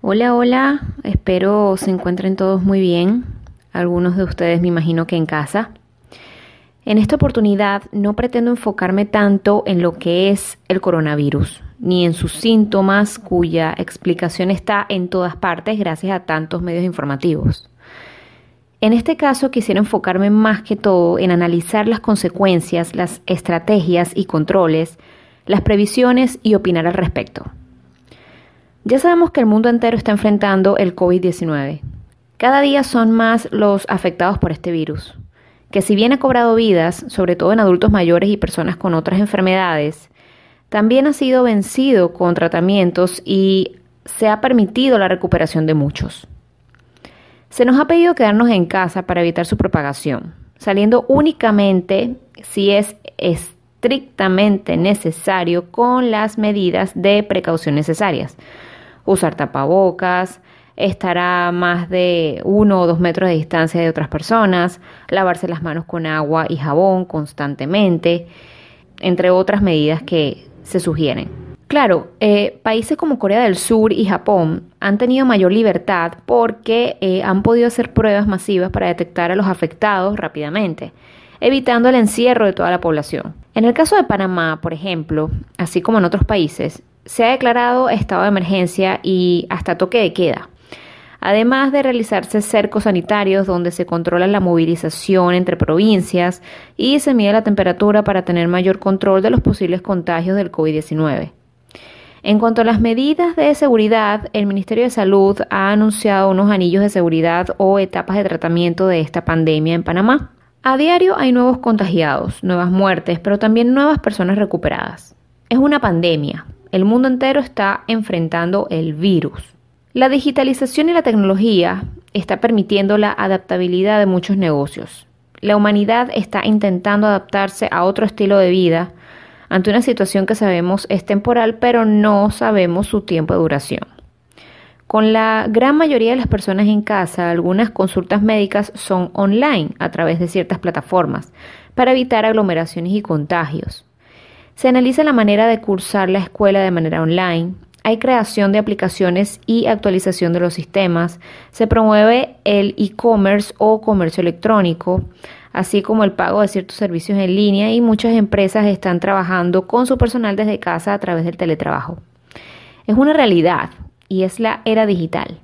Hola, hola, espero se encuentren todos muy bien. Algunos de ustedes me imagino que en casa. En esta oportunidad no pretendo enfocarme tanto en lo que es el coronavirus, ni en sus síntomas cuya explicación está en todas partes gracias a tantos medios informativos. En este caso quisiera enfocarme más que todo en analizar las consecuencias, las estrategias y controles, las previsiones y opinar al respecto. Ya sabemos que el mundo entero está enfrentando el COVID-19. Cada día son más los afectados por este virus que si bien ha cobrado vidas, sobre todo en adultos mayores y personas con otras enfermedades, también ha sido vencido con tratamientos y se ha permitido la recuperación de muchos. Se nos ha pedido quedarnos en casa para evitar su propagación, saliendo únicamente si es estrictamente necesario con las medidas de precaución necesarias. Usar tapabocas, estará a más de uno o dos metros de distancia de otras personas, lavarse las manos con agua y jabón constantemente, entre otras medidas que se sugieren. Claro, eh, países como Corea del Sur y Japón han tenido mayor libertad porque eh, han podido hacer pruebas masivas para detectar a los afectados rápidamente, evitando el encierro de toda la población. En el caso de Panamá, por ejemplo, así como en otros países, se ha declarado estado de emergencia y hasta toque de queda además de realizarse cercos sanitarios donde se controla la movilización entre provincias y se mide la temperatura para tener mayor control de los posibles contagios del COVID-19. En cuanto a las medidas de seguridad, el Ministerio de Salud ha anunciado unos anillos de seguridad o etapas de tratamiento de esta pandemia en Panamá. A diario hay nuevos contagiados, nuevas muertes, pero también nuevas personas recuperadas. Es una pandemia. El mundo entero está enfrentando el virus. La digitalización y la tecnología está permitiendo la adaptabilidad de muchos negocios. La humanidad está intentando adaptarse a otro estilo de vida ante una situación que sabemos es temporal, pero no sabemos su tiempo de duración. Con la gran mayoría de las personas en casa, algunas consultas médicas son online a través de ciertas plataformas para evitar aglomeraciones y contagios. Se analiza la manera de cursar la escuela de manera online, hay creación de aplicaciones y actualización de los sistemas, se promueve el e-commerce o comercio electrónico, así como el pago de ciertos servicios en línea y muchas empresas están trabajando con su personal desde casa a través del teletrabajo. Es una realidad y es la era digital.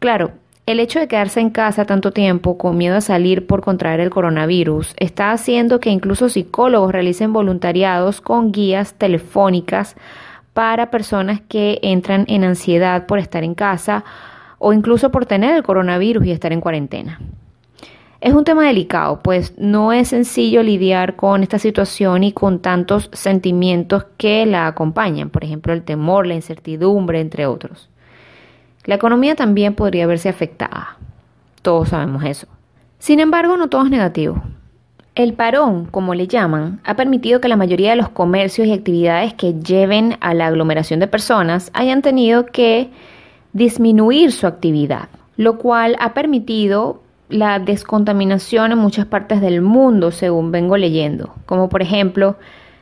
Claro, el hecho de quedarse en casa tanto tiempo con miedo a salir por contraer el coronavirus está haciendo que incluso psicólogos realicen voluntariados con guías telefónicas para personas que entran en ansiedad por estar en casa o incluso por tener el coronavirus y estar en cuarentena. Es un tema delicado, pues no es sencillo lidiar con esta situación y con tantos sentimientos que la acompañan, por ejemplo el temor, la incertidumbre, entre otros. La economía también podría verse afectada, todos sabemos eso. Sin embargo, no todo es negativo. El parón, como le llaman, ha permitido que la mayoría de los comercios y actividades que lleven a la aglomeración de personas hayan tenido que disminuir su actividad, lo cual ha permitido la descontaminación en muchas partes del mundo, según vengo leyendo, como por ejemplo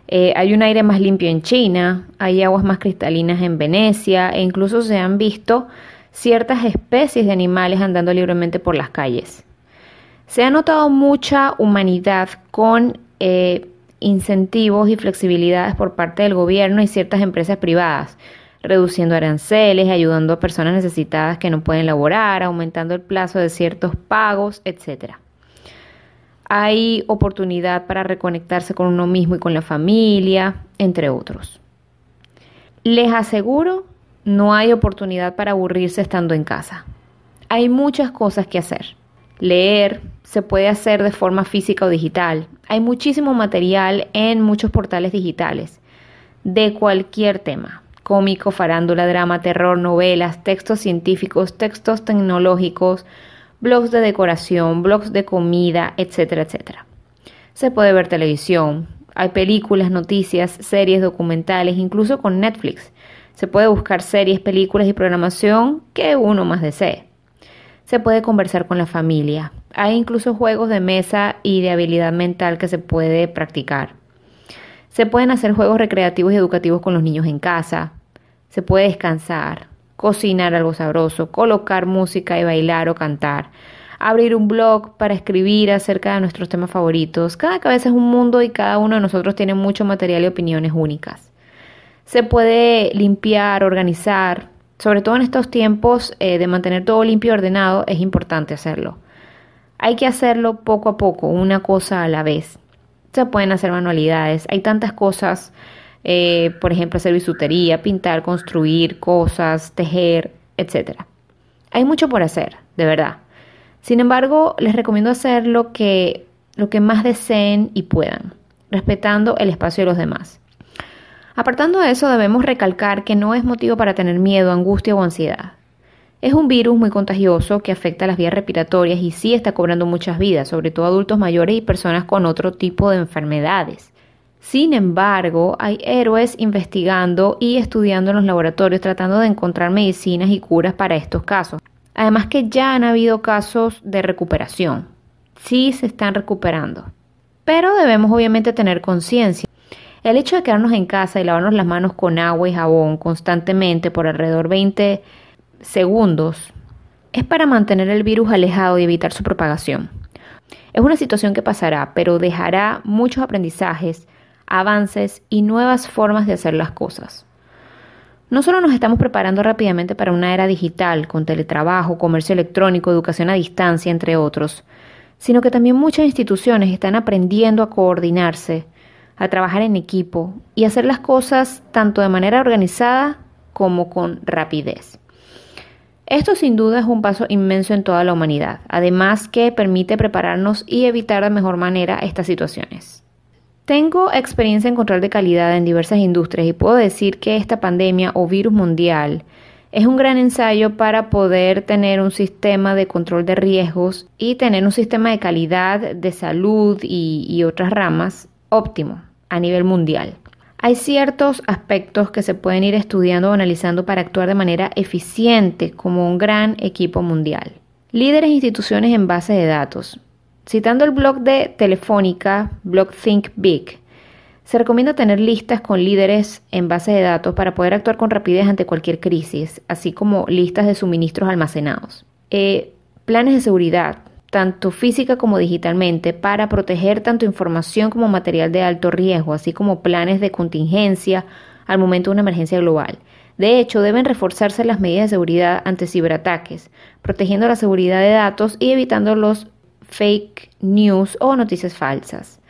eh, hay un aire más limpio en China, hay aguas más cristalinas en Venecia e incluso se han visto ciertas especies de animales andando libremente por las calles. Se ha notado mucha humanidad con eh, incentivos y flexibilidades por parte del gobierno y ciertas empresas privadas, reduciendo aranceles, ayudando a personas necesitadas que no pueden laborar, aumentando el plazo de ciertos pagos, etc. Hay oportunidad para reconectarse con uno mismo y con la familia, entre otros. Les aseguro, no hay oportunidad para aburrirse estando en casa. Hay muchas cosas que hacer leer se puede hacer de forma física o digital. Hay muchísimo material en muchos portales digitales de cualquier tema. Cómico, farándula, drama, terror, novelas, textos científicos, textos tecnológicos, blogs de decoración, blogs de comida, etcétera, etcétera. Se puede ver televisión, hay películas, noticias, series, documentales, incluso con Netflix. Se puede buscar series, películas y programación que uno más desee se puede conversar con la familia. Hay incluso juegos de mesa y de habilidad mental que se puede practicar. Se pueden hacer juegos recreativos y educativos con los niños en casa. Se puede descansar, cocinar algo sabroso, colocar música y bailar o cantar, abrir un blog para escribir acerca de nuestros temas favoritos. Cada cabeza es un mundo y cada uno de nosotros tiene mucho material y opiniones únicas. Se puede limpiar, organizar, sobre todo en estos tiempos eh, de mantener todo limpio y ordenado, es importante hacerlo. Hay que hacerlo poco a poco, una cosa a la vez. Se pueden hacer manualidades, hay tantas cosas, eh, por ejemplo, hacer bisutería, pintar, construir cosas, tejer, etc. Hay mucho por hacer, de verdad. Sin embargo, les recomiendo hacer lo que, lo que más deseen y puedan, respetando el espacio de los demás. Apartando de eso, debemos recalcar que no es motivo para tener miedo, angustia o ansiedad. Es un virus muy contagioso que afecta a las vías respiratorias y sí está cobrando muchas vidas, sobre todo adultos mayores y personas con otro tipo de enfermedades. Sin embargo, hay héroes investigando y estudiando en los laboratorios tratando de encontrar medicinas y curas para estos casos. Además que ya han habido casos de recuperación. Sí se están recuperando. Pero debemos obviamente tener conciencia. El hecho de quedarnos en casa y lavarnos las manos con agua y jabón constantemente por alrededor 20 segundos es para mantener el virus alejado y evitar su propagación. Es una situación que pasará, pero dejará muchos aprendizajes, avances y nuevas formas de hacer las cosas. No solo nos estamos preparando rápidamente para una era digital, con teletrabajo, comercio electrónico, educación a distancia, entre otros, sino que también muchas instituciones están aprendiendo a coordinarse, a trabajar en equipo y hacer las cosas tanto de manera organizada como con rapidez. Esto sin duda es un paso inmenso en toda la humanidad, además que permite prepararnos y evitar de mejor manera estas situaciones. Tengo experiencia en control de calidad en diversas industrias y puedo decir que esta pandemia o virus mundial es un gran ensayo para poder tener un sistema de control de riesgos y tener un sistema de calidad de salud y, otras ramas óptimo a nivel mundial. Hay ciertos aspectos que se pueden ir estudiando o analizando para actuar de manera eficiente como un gran equipo mundial. Líderes e instituciones en base de datos. Citando el blog de Telefónica, blog Think Big, se recomienda tener listas con líderes en base de datos para poder actuar con rapidez ante cualquier crisis, así como listas de suministros almacenados. Eh, planes de seguridad, tanto física como digitalmente, para proteger tanto información como material de alto riesgo, así como planes de contingencia al momento de una emergencia global. De hecho, deben reforzarse las medidas de seguridad ante ciberataques, protegiendo la seguridad de datos y evitando los fake news o noticias falsas.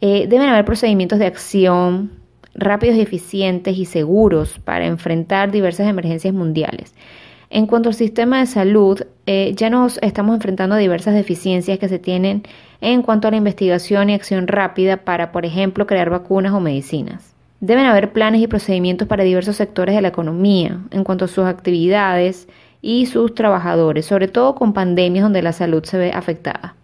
Eh, deben haber procedimientos de acción rápidos y eficientes y seguros para enfrentar diversas emergencias mundiales. En cuanto al sistema de salud, eh, ya nos estamos enfrentando a diversas deficiencias que se tienen en cuanto a la investigación y acción rápida para, por ejemplo, crear vacunas o medicinas. Deben haber planes y procedimientos para diversos sectores de la economía en cuanto a sus actividades y sus trabajadores, sobre todo con pandemias donde la salud se ve afectada.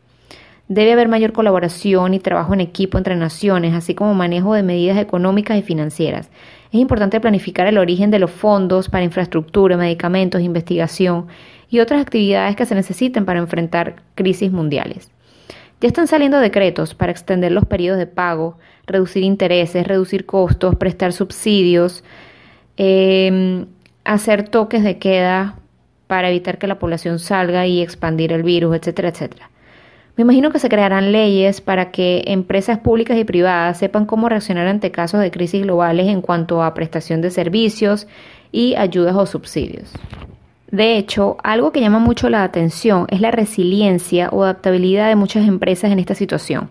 Debe haber mayor colaboración y trabajo en equipo entre naciones, así como manejo de medidas económicas y financieras. Es importante planificar el origen de los fondos para infraestructura, medicamentos, investigación y otras actividades que se necesiten para enfrentar crisis mundiales. Ya están saliendo decretos para extender los periodos de pago, reducir intereses, reducir costos, prestar subsidios, eh, hacer toques de queda para evitar que la población salga y expandir el virus, etcétera, etcétera. Me imagino que se crearán leyes para que empresas públicas y privadas sepan cómo reaccionar ante casos de crisis globales en cuanto a prestación de servicios y ayudas o subsidios. De hecho, algo que llama mucho la atención es la resiliencia o adaptabilidad de muchas empresas en esta situación,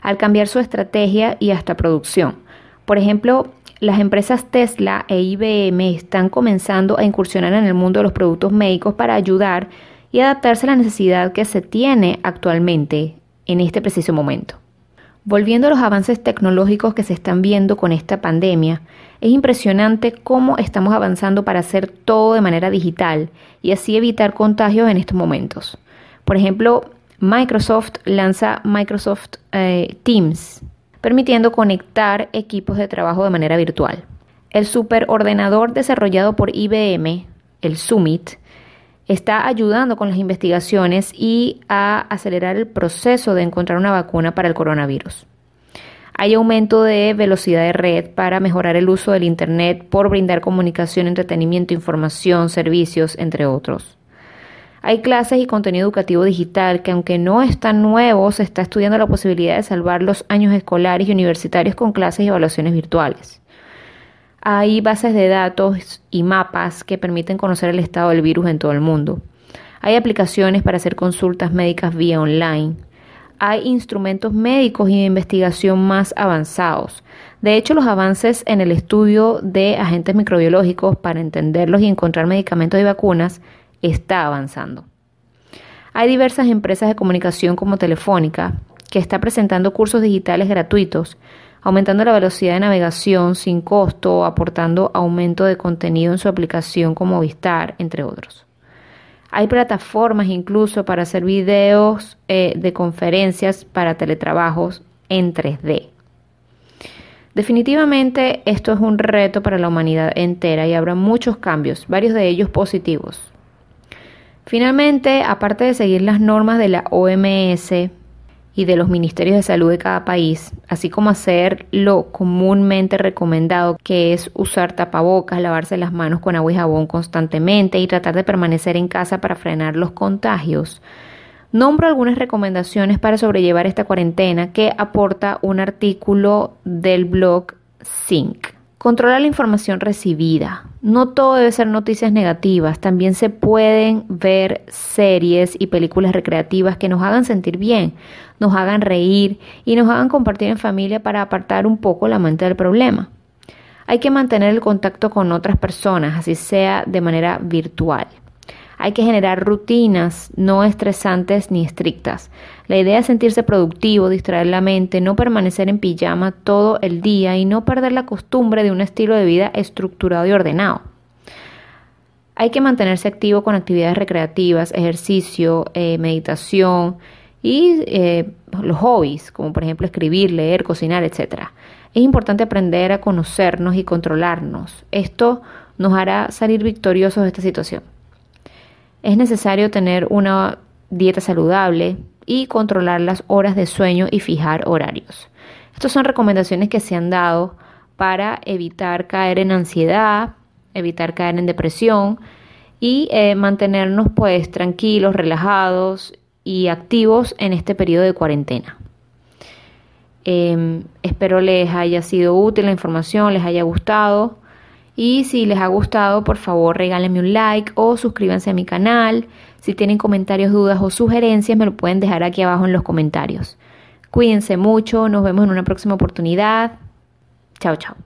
al cambiar su estrategia y hasta producción. Por ejemplo, las empresas Tesla e IBM están comenzando a incursionar en el mundo de los productos médicos para ayudar y adaptarse a la necesidad que se tiene actualmente en este preciso momento. Volviendo a los avances tecnológicos que se están viendo con esta pandemia, es impresionante cómo estamos avanzando para hacer todo de manera digital y así evitar contagios en estos momentos. Por ejemplo, Microsoft lanza Microsoft eh, Teams, permitiendo conectar equipos de trabajo de manera virtual. El superordenador desarrollado por IBM, el Summit, está ayudando con las investigaciones y a acelerar el proceso de encontrar una vacuna para el coronavirus. Hay aumento de velocidad de red para mejorar el uso del Internet por brindar comunicación, entretenimiento, información, servicios, entre otros. Hay clases y contenido educativo digital que aunque no es tan nuevo, se está estudiando la posibilidad de salvar los años escolares y universitarios con clases y evaluaciones virtuales. Hay bases de datos y mapas que permiten conocer el estado del virus en todo el mundo. Hay aplicaciones para hacer consultas médicas vía online. Hay instrumentos médicos y de investigación más avanzados. De hecho, los avances en el estudio de agentes microbiológicos para entenderlos y encontrar medicamentos y vacunas está avanzando. Hay diversas empresas de comunicación como Telefónica que está presentando cursos digitales gratuitos, aumentando la velocidad de navegación sin costo, aportando aumento de contenido en su aplicación como Vistar, entre otros. Hay plataformas incluso para hacer videos eh, de conferencias para teletrabajos en 3D. Definitivamente esto es un reto para la humanidad entera y habrá muchos cambios, varios de ellos positivos. Finalmente, aparte de seguir las normas de la OMS y de los ministerios de salud de cada país, así como hacer lo comúnmente recomendado, que es usar tapabocas, lavarse las manos con agua y jabón constantemente y tratar de permanecer en casa para frenar los contagios, nombro algunas recomendaciones para sobrellevar esta cuarentena que aporta un artículo del blog Sync. Controla la información recibida. No todo debe ser noticias negativas. También se pueden ver series y películas recreativas que nos hagan sentir bien, nos hagan reír y nos hagan compartir en familia para apartar un poco la mente del problema. Hay que mantener el contacto con otras personas, así sea de manera virtual. Hay que generar rutinas no estresantes ni estrictas. La idea es sentirse productivo, distraer la mente, no permanecer en pijama todo el día y no perder la costumbre de un estilo de vida estructurado y ordenado. Hay que mantenerse activo con actividades recreativas, ejercicio, eh, meditación y eh, los hobbies, como por ejemplo escribir, leer, cocinar, etc. Es importante aprender a conocernos y controlarnos. Esto nos hará salir victoriosos de esta situación. Es necesario tener una dieta saludable y controlar las horas de sueño y fijar horarios. Estas son recomendaciones que se han dado para evitar caer en ansiedad, evitar caer en depresión y eh, mantenernos pues tranquilos, relajados y activos en este periodo de cuarentena. Em, espero les haya sido útil la información, les haya gustado. Y si les ha gustado, por favor regálenme un like o suscríbanse a mi canal. Si tienen comentarios, dudas o sugerencias, me lo pueden dejar aquí abajo en los comentarios. Cuídense mucho, nos vemos en una próxima oportunidad. Chao, chao.